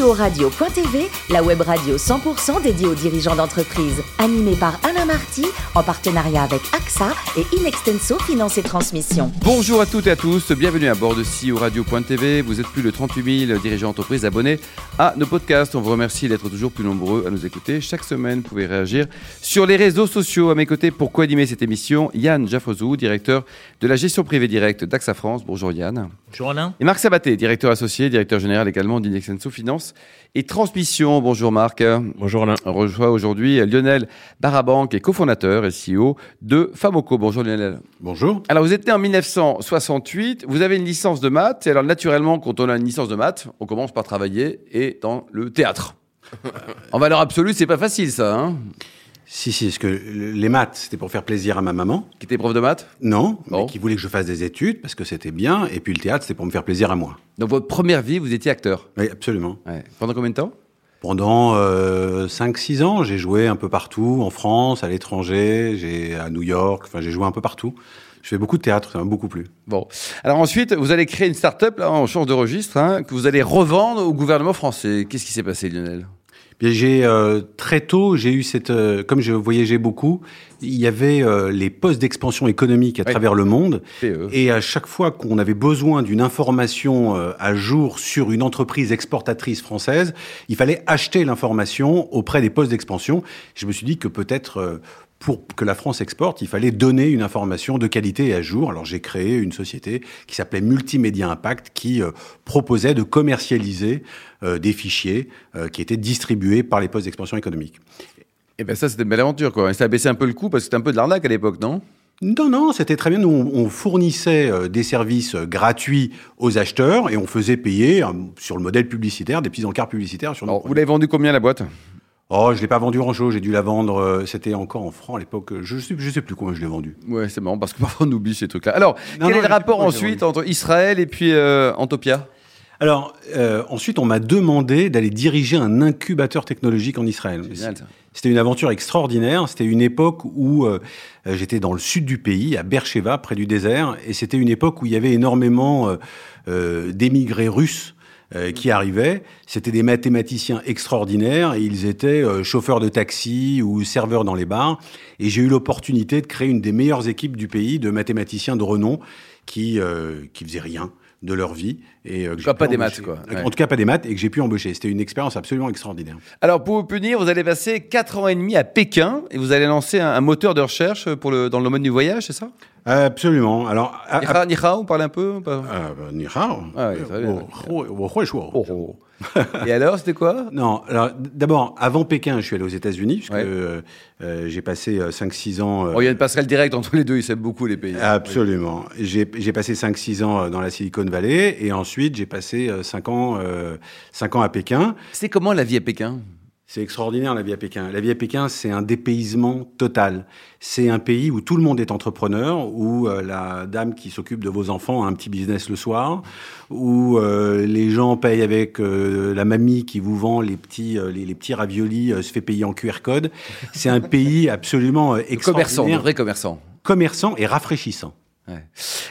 CEO-radio.tv, la web radio 100% dédiée aux dirigeants d'entreprise. Animée par Alain Marty, en partenariat avec AXA et Inextenso Finance et Transmission. Bonjour à toutes et à tous, bienvenue à bord de CEO Radio.tv. Vous êtes plus de 38 000 dirigeants d'entreprise abonnés à nos podcasts. On vous remercie d'être toujours plus nombreux à nous écouter. Chaque semaine, vous pouvez réagir sur les réseaux sociaux. À mes côtés, pour co-animer cette émission, Yann Jaffrezou, directeur de la gestion privée directe d'AXA France. Bonjour Yann. Bonjour Alain. Et Marc Sabaté, directeur associé, directeur général également d'Inexenso Finance et Transmission. Bonjour Marc. Bonjour Alain. On reçoit aujourd'hui Lionel Barabank, et cofondateur et CEO de Famoco. Bonjour Lionel. Bonjour. Alors vous êtes né en 1968, vous avez une licence de maths, et alors naturellement quand on a une licence de maths, on commence par travailler et dans le théâtre. en valeur absolue, c'est pas facile ça, hein? Si, si, parce que les maths, c'était pour faire plaisir à ma maman. Qui était prof de maths? Non, Bon. mais qui voulait que je fasse des études parce que c'était bien. Et puis le théâtre, c'était pour me faire plaisir à moi. Dans votre première vie, vous étiez acteur? Oui, absolument. Ouais. Pendant combien de temps? Pendant euh, 5-6 ans, j'ai joué un peu partout, en France, à l'étranger, j'ai à New York, enfin j'ai joué un peu partout. Je fais beaucoup de théâtre, ça m'a beaucoup plu. Bon. Alors ensuite, vous allez créer une start-up, là, on change de registre, hein, que vous allez revendre au gouvernement français. Qu'est-ce qui s'est passé, Lionel? J'ai euh, très tôt, j'ai eu cette, euh, comme je voyageais beaucoup, il y avait euh, les postes d'expansion économique à Ouais. travers le monde, PE. et à chaque fois qu'on avait besoin d'une information euh, à jour sur une entreprise exportatrice française, il fallait acheter l'information auprès des postes d'expansion. Je me suis dit que peut-être euh, pour que la France exporte, il fallait donner une information de qualité et à jour. Alors j'ai créé une société qui s'appelait Multimédia Impact, qui euh, proposait de commercialiser euh, des fichiers euh, qui étaient distribués par les postes d'expansion économique. Eh ben ça, c'était une belle aventure, quoi. Et ça a baissé un peu le coût parce que c'était un peu de l'arnaque à l'époque, non? Non, non, c'était très bien. Nous, on, fournissait des services gratuits aux acheteurs et on faisait payer, sur le modèle publicitaire, des petits encarts publicitaires sur nos Alors, Vous l'avez vendu combien la boîte? Oh, je l'ai pas vendu en chose, j'ai dû la vendre, euh, c'était encore en francs à l'époque, je sais, je sais plus combien je l'ai vendu. Ouais, c'est marrant parce que parfois on oublie ces trucs-là. Alors, Non, quel non, est le rapport ensuite entre Israël et puis euh, Antopia? Alors, euh, ensuite, on m'a demandé d'aller diriger un incubateur technologique en Israël. C'était une aventure extraordinaire. C'était une époque où euh, euh, j'étais dans le sud du pays, à Beersheba, près du désert, et c'était une époque où il y avait énormément euh, euh, d'émigrés russes euh, qui arrivaient. C'était des mathématiciens extraordinaires, et ils étaient euh, chauffeurs de taxi ou serveurs dans les bars. Et j'ai eu l'opportunité de créer une des meilleures équipes du pays de mathématiciens de renom qui euh, qui faisaient rien de leur vie et euh, que pas des maths, quoi. En tout cas, pas des maths et que j'ai pu embaucher. C'était une expérience absolument extraordinaire. Alors, pour vous punir, vous allez passer 4 ans et demi à Pékin et vous allez lancer un, un moteur de recherche pour le, dans le domaine du voyage, c'est ça? Absolument. Alors, à- Ni hao, ni hao, on parle un peu pas? Et alors, c'était quoi? Non, alors d'abord, avant Pékin, je suis allé aux États-Unis, puisque Ouais. euh, euh, j'ai passé 5-6 ans. euh, Oh, Il y a une passerelle directe entre les deux, ils s'aiment beaucoup les pays. Absolument. J'ai j'ai passé 5-6 ans dans la Silicon Valley, et ensuite j'ai passé 5 ans, euh, cinq ans à Pékin. C'est comment la vie à Pékin? C'est extraordinaire la vie à Pékin. La vie à Pékin, c'est un dépaysement total. C'est un pays où tout le monde est entrepreneur, où euh, la dame qui s'occupe de vos enfants a un petit business le soir, où euh, les gens payent avec euh, la mamie qui vous vend les petits, les, les petits raviolis, se fait payer en QR code. C'est un pays absolument euh, Commerçant, extraordinaire, vrai commerçant. commerçant et rafraîchissant. Ouais.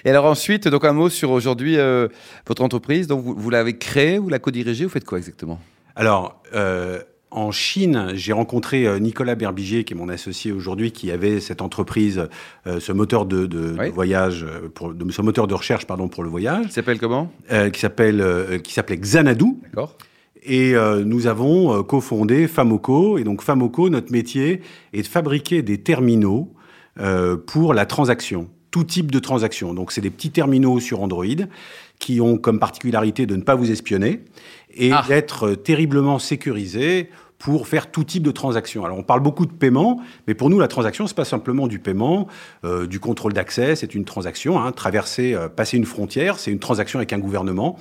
Et alors ensuite, donc un mot sur aujourd'hui euh, votre entreprise. Donc vous, vous l'avez créée, vous la co-dirigez, vous faites quoi exactement? Alors, euh, en Chine, j'ai rencontré euh, Nicolas Berbigier, qui est mon associé aujourd'hui, qui avait cette entreprise, euh, ce moteur de, de- de Oui. voyage, euh, pour, de, ce moteur de recherche pardon pour le voyage, Il s'appelle comment? Euh, qui s'appelle euh, qui s'appelait Xanadu. D'accord. Et nous avons cofondé Famoco. Et donc Famoco, notre métier est de fabriquer des terminaux pour la transaction, tout type de transaction. Donc c'est des petits terminaux sur Android qui ont comme particularité de ne pas vous espionner et Ah. d'être terriblement sécurisés pour faire tout type de transaction. Alors on parle beaucoup de paiement, mais pour nous la transaction c'est pas simplement du paiement, euh, du contrôle d'accès, c'est une transaction. Hein, traverser, euh, passer une frontière, c'est une transaction avec un gouvernement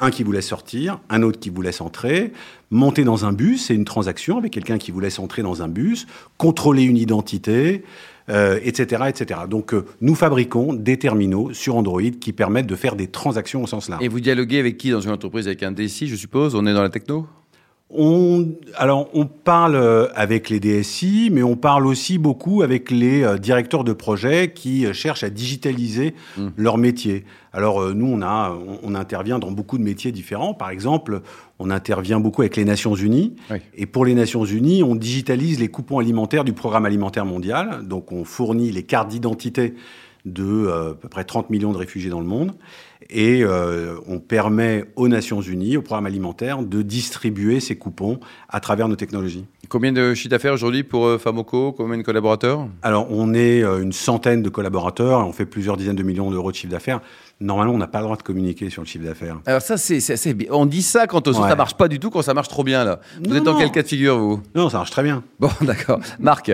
un qui vous laisse sortir, un autre qui vous laisse entrer, monter dans un bus, c'est une transaction avec quelqu'un qui vous laisse entrer dans un bus, contrôler une identité, euh, etc.. Donc euh, nous fabriquons des terminaux sur Android qui permettent de faire des transactions au sens large. Et vous dialoguez avec qui dans une entreprise? Avec un DSI, je suppose? On est dans la techno? On, alors, on parle euh, avec les DSI, mais on parle aussi beaucoup avec les euh, directeurs de projets qui euh, cherchent à digitaliser mmh. leur métier. Alors, nous, on, a, on, intervient dans beaucoup de métiers différents. Par exemple, on intervient beaucoup avec les Nations Unies. Et pour les Nations Unies, on digitalise les coupons alimentaires du Programme alimentaire mondial. Donc, on fournit les cartes d'identité de à peu près 30 millions de réfugiés dans le monde et euh, on permet aux Nations Unies, au programme alimentaire, de distribuer ces coupons à travers nos technologies. Combien de chiffres d'affaires aujourd'hui pour euh, Famoco Combien de collaborateurs? Alors, on est euh, une centaine de collaborateurs, on fait plusieurs dizaines de millions d'euros de chiffre d'affaires. Normalement, on n'a pas le droit de communiquer sur le chiffre d'affaires. Alors ça, c'est, on dit ça quand ouais. ça marche pas du tout, quand ça marche trop bien là. Vous êtes dans quel cas de figure vous? Non, ça marche très bien. Bon, d'accord. Marc?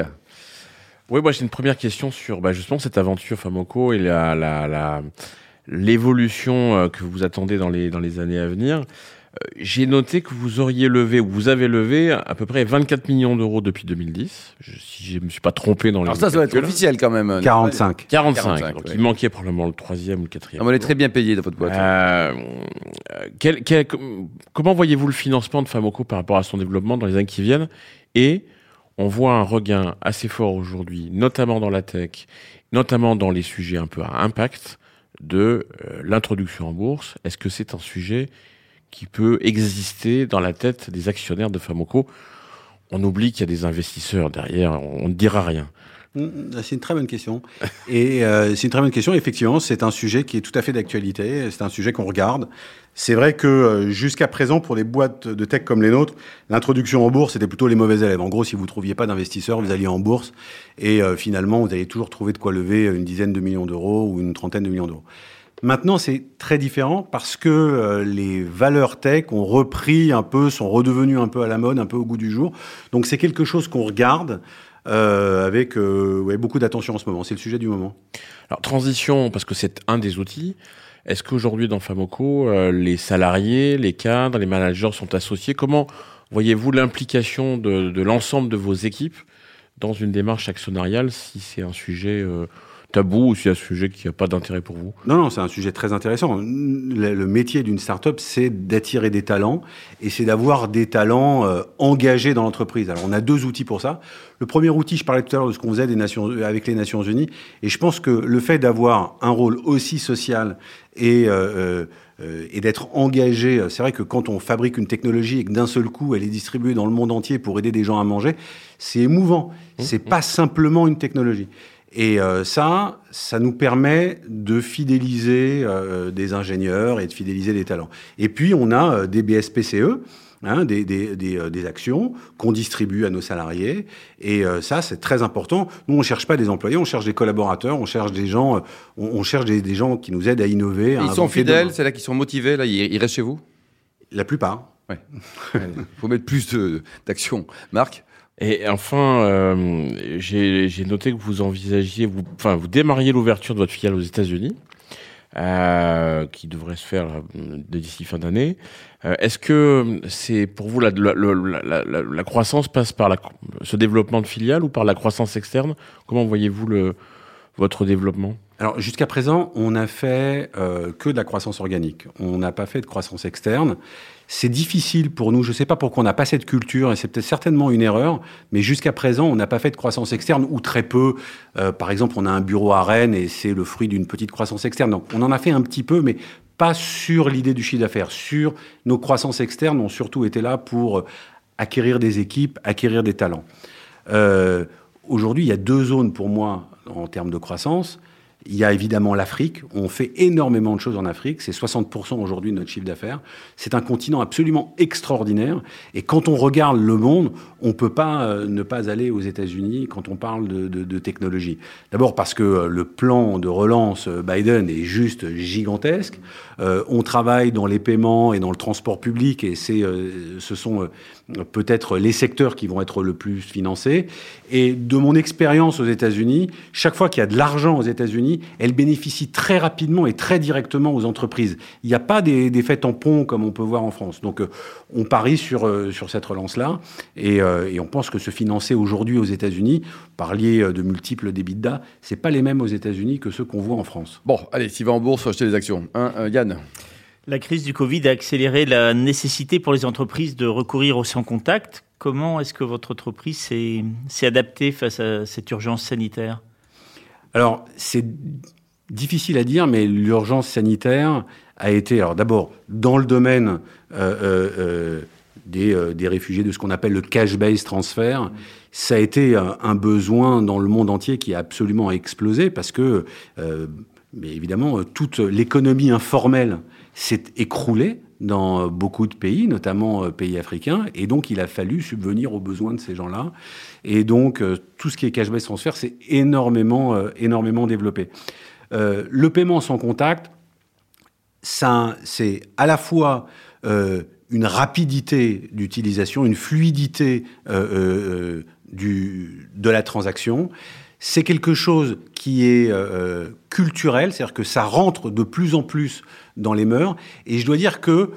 Oui, moi j'ai une première question sur bah, justement cette aventure Famoco et la, la, la l'évolution euh, que vous attendez dans les, dans les années à venir. Euh, j'ai noté que vous auriez levé, ou vous avez levé à peu près 24 millions d'euros depuis 2010. si je ne me suis pas trompé dans les. Alors ça, ça doit être officiel quand même. 45. 45. donc il manquait probablement le troisième ou le quatrième. Ah, on est très bien payé dans votre boîte. Euh, quel, quel, comment voyez-vous le financement de Famoco par rapport à son développement dans les années qui viennent Et on voit un regain assez fort aujourd'hui, notamment dans la tech, notamment dans les sujets un peu à impact de euh, l'introduction en bourse. Est-ce que c'est un sujet qui peut exister dans la tête des actionnaires de Famoco? On oublie qu'il y a des investisseurs derrière, on ne dira rien. Mm, c'est une très bonne question. Et euh, c'est une très bonne question. Effectivement, c'est un sujet qui est tout à fait d'actualité. C'est un sujet qu'on regarde. C'est vrai que euh, jusqu'à présent, pour des boîtes de tech comme les nôtres, l'introduction en bourse, c'était plutôt les mauvais élèves. En gros, si vous trouviez pas d'investisseurs, vous alliez en bourse et euh, finalement, vous allez toujours trouver de quoi lever une dizaine de millions d'euros ou une trentaine de millions d'euros. Maintenant, c'est très différent parce que les valeurs tech ont repris un peu, sont redevenues un peu à la mode, un peu au goût du jour. Donc, c'est quelque chose qu'on regarde. Euh, avec euh, ouais, beaucoup d'attention en ce moment. C'est le sujet du moment. Alors, transition, parce que c'est un des outils. Est-ce qu'aujourd'hui, dans Famoco, euh, les salariés, les cadres, les managers sont associés? Comment voyez-vous l'implication de, de l'ensemble de vos équipes dans une démarche actionnariale si c'est un sujet tabou ou c'est un sujet qui n'a pas d'intérêt pour vous? Non, non, c'est un sujet très intéressant. Le, métier d'une start-up, c'est d'attirer des talents et c'est d'avoir des talents euh, engagés dans l'entreprise. Alors, on a deux outils pour ça. Le premier outil, je parlais tout à l'heure de ce qu'on faisait des Nations, avec les Nations Unies, et je pense que le fait d'avoir un rôle aussi social et euh, euh, et d'être engagé. C'est vrai que quand on fabrique une technologie et que d'un seul coup elle est distribuée dans le monde entier pour aider des gens à manger, c'est émouvant. Mmh. C'est pas simplement une technologie. Et euh, ça, ça nous permet de fidéliser euh, des ingénieurs et de fidéliser des talents. Et puis, on a euh, des BSPCE, hein, des, des, des, des, actions qu'on distribue à nos salariés. Et ça, c'est très important. Nous, on ne cherche pas des employés, on cherche des collaborateurs, on cherche des gens, on, on cherche des, gens qui nous aident à innover. ils sont fidèles, c'est là qu'ils sont motivés, là, ils, restent chez vous? La plupart. Il faut mettre plus d'actions. Marc? Et enfin, euh, j'ai noté que vous envisagiez, enfin, vous démarriez l'ouverture de votre filiale aux États-Unis, euh, qui devrait se faire euh, d'ici fin d'année. Euh, Est-ce que c'est pour vous la, la, la, la, croissance passe par ce développement de filiale ou par la croissance externe? Comment voyez-vous votre développement? Alors jusqu'à présent, on n'a fait euh, que de la croissance organique. On n'a pas fait de croissance externe. C'est difficile pour nous. Je ne sais pas pourquoi on n'a pas cette culture, et c'est peut-être certainement une erreur. Mais jusqu'à présent, on n'a pas fait de croissance externe ou très peu. Euh, par exemple, on a un bureau à Rennes et c'est le fruit d'une petite croissance externe. Donc, on en a fait un petit peu, mais pas sur l'idée du chiffre d'affaires. Sur nos croissances externes, ont surtout été là pour acquérir des équipes, acquérir des talents. Euh, Aujourd'hui, il y a deux zones pour moi en termes de croissance. Il y a évidemment l'Afrique. On fait énormément de choses en Afrique. C'est 60% aujourd'hui de notre chiffre d'affaires. C'est un continent absolument extraordinaire. Et quand on regarde le monde, on ne peut pas euh, ne pas aller aux États-Unis quand on parle de, technologie. D'abord parce que euh, le plan de relance euh, Biden est juste gigantesque. On travaille dans les paiements et dans le transport public et ce sont peut-être les secteurs qui vont être le plus financés. Et de mon expérience aux États-Unis, chaque fois qu'il y a de l'argent aux États-Unis, elle bénéficie très rapidement et très directement aux entreprises. Il n'y a pas des, des faits tampons comme on peut voir en France. Donc euh, on parie sur, euh, sur cette relance-là et, euh, et, on pense que se financer aujourd'hui aux États-Unis, parliez de multiples d'EBITDA, c'est pas les mêmes aux États-Unis que ceux qu'on voit en France. Bon, allez, s'il va en bourse, acheter des actions. Hein, Yann La crise du Covid a accéléré la nécessité pour les entreprises de recourir au sans contact. Comment est-ce que votre entreprise s'est adaptée face à cette urgence sanitaire? Alors, c'est difficile à dire, mais l'urgence sanitaire a été, alors d'abord, dans le domaine euh, euh, euh des, réfugiés, de ce qu'on appelle le cash-based transfer, ça a été un, besoin dans le monde entier qui a absolument explosé parce que, évidemment, toute l'économie informelle s'est écroulée dans beaucoup de pays, notamment pays africains, et donc il a fallu subvenir aux besoins de ces gens-là. Et donc tout ce qui est cash-based transfer s'est énormément, énormément développé. Euh, le paiement sans contact, c'est à la fois euh, une rapidité d'utilisation, une fluidité euh, de la transaction. C'est quelque chose qui est culturel, c'est-à-dire que ça rentre de plus en plus dans les mœurs. Et je dois dire que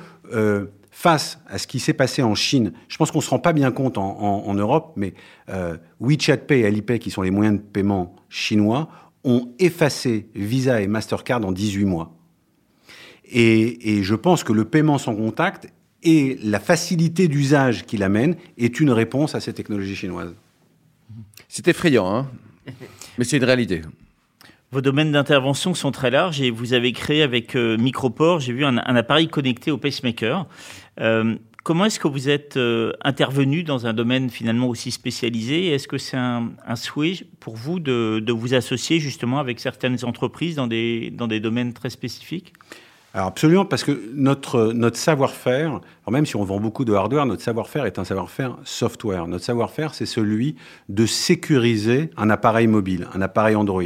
face à ce qui s'est passé en Chine, je pense qu'on ne se rend pas bien compte en, Europe, mais WeChat Pay et Alipay, qui sont les moyens de paiement chinois, ont effacé Visa et Mastercard en 18 mois. Et, je pense que le paiement sans contact et la facilité d'usage qu'il amène est une réponse à ces technologies chinoises. C'est effrayant, hein mais c'est une réalité. Vos domaines d'intervention sont très larges et vous avez créé avec euh, Microport, j'ai vu un, appareil connecté au pacemaker. Euh, Comment est-ce que vous êtes euh, intervenu dans un domaine finalement aussi spécialisé? Est-ce que c'est un, souhait pour vous de, vous associer justement avec certaines entreprises dans des, dans des domaines très spécifiques? Alors absolument, parce que notre, savoir-faire, même si on vend beaucoup de hardware, notre savoir-faire est un savoir-faire software. Notre savoir-faire, c'est celui de sécuriser un appareil mobile, un appareil Android.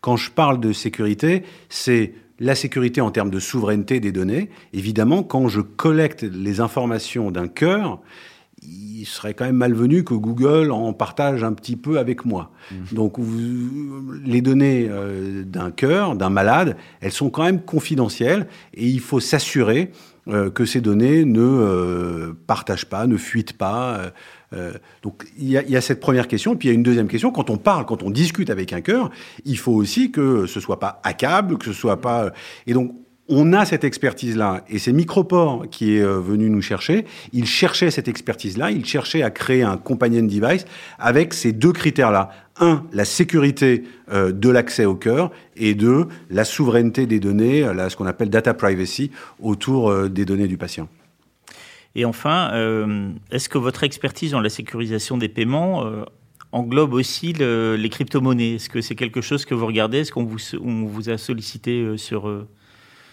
Quand je parle de sécurité, c'est la sécurité en termes de souveraineté des données. Évidemment, quand je collecte les informations d'un cœur, il serait quand même malvenu que Google en partage un petit peu avec moi. Mmh. Donc, les données euh, d'un cœur, d'un malade, elles sont quand même confidentielles et il faut s'assurer euh, que ces données ne euh, partagent pas, ne fuitent pas. Donc il y, a, il y, a, cette première question, puis il y a une deuxième question. Quand on parle, quand on discute avec un cœur, il faut aussi que ce soit pas accable, que ce soit pas. Et donc on a cette expertise-là, et c'est Microport qui est euh, venu nous chercher. Il cherchait cette expertise-là, il cherchait à créer un companion device avec ces deux critères-là. Un, la sécurité euh, de l'accès au cœur, et deux, la souveraineté des données, là, ce qu'on appelle data privacy, autour des données du patient. Et enfin, euh, est-ce que votre expertise dans la sécurisation des paiements euh, englobe aussi les crypto-monnaies? Est-ce que c'est quelque chose que vous regardez? Est-ce qu'on vous, vous, a sollicité euh,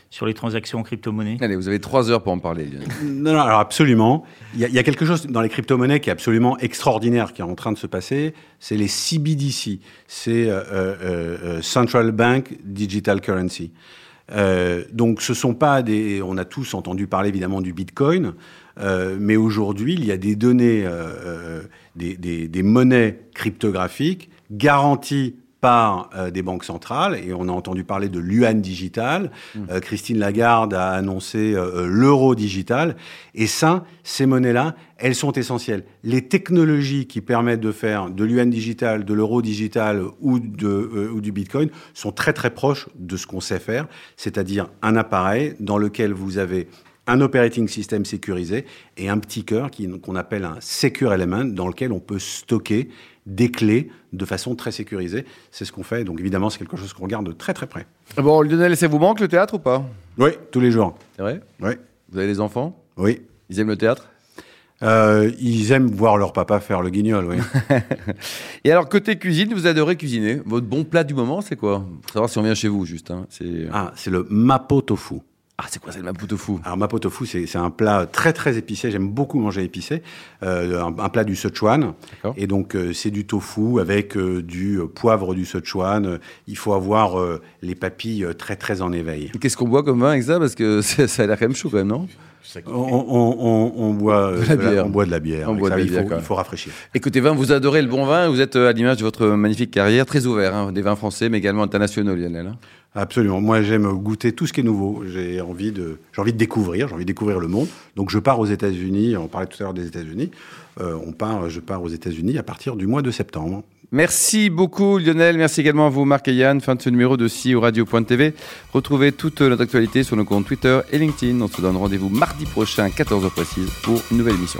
sur, les transactions en crypto-monnaie? Allez, vous avez trois heures pour en parler. non, non, alors absolument. Il y, a, il y a quelque chose dans les crypto-monnaies qui est absolument extraordinaire qui est en train de se passer. C'est les CBDC. C'est Central Bank Digital Currency. Euh, donc ce sont pas des... On a tous entendu parler évidemment du Bitcoin, euh, mais aujourd'hui il y a des données, euh, des, des, des, monnaies cryptographiques garanties par euh, des banques centrales, et on a entendu parler de l'UAN digital. Mmh. Euh, Christine Lagarde a annoncé euh, l'euro digital. Et ça, ces monnaies-là, elles sont essentielles. Les technologies qui permettent de faire de l'UAN digital, de l'euro digital ou, de, ou du Bitcoin sont très très proches de ce qu'on sait faire, c'est-à-dire un appareil dans lequel vous avez un operating system sécurisé et un petit cœur qu'on appelle un secure element dans lequel on peut stocker des clés de façon très sécurisée. C'est ce qu'on fait. Donc évidemment, c'est quelque chose qu'on regarde de très très près. Bon, Lionel, ça vous manque le théâtre ou pas? Oui, tous les jours. C'est vrai? Oui. Vous avez des enfants? Oui. Ils aiment le théâtre? Euh, ils aiment voir leur papa faire le guignol, oui. Et alors, côté cuisine, vous adorez cuisiner. Votre bon plat du moment, c'est quoi? Pour savoir si on vient chez vous, juste. Hein. C'est... Ah, c'est le mapo tofu. Ah, c'est quoi, c'est le mapo tofu Alors, mapo tofu, c'est un plat très, très épicé. J'aime beaucoup manger épicé. Euh, un, plat du Sichuan. Et donc, euh, c'est du tofu avec euh, du poivre du Sichuan. Il faut avoir les papilles très, très en éveil. Qu'est-ce qu'on boit comme vin avec ça? Parce que ça a l'air quand même chaud, quand même, non? On, on, on, boit, de la bière. on boit de la bière. Boit de la bière il, faut, il, faut, rafraîchir. Écoutez, vin, vous adorez le bon vin. Vous êtes à l'image de votre magnifique carrière, très ouvert, hein, des vins français, mais également internationaux, Lionel. Hein. Absolument. Moi, j'aime goûter tout ce qui est nouveau. J'ai envie de, j'ai envie de découvrir. J'ai envie de découvrir le monde. Donc, je pars aux États-Unis. On parlait tout à l'heure des États-Unis. Euh, on part, je pars aux États-Unis à partir du mois de septembre. Merci beaucoup Lionel, merci également à vous Marc et Yann. Fin de ce numéro de CEO Radio.tv. Retrouvez toute notre actualité sur nos comptes Twitter et LinkedIn. On se donne rendez-vous mardi prochain, 14h précise, pour une nouvelle émission.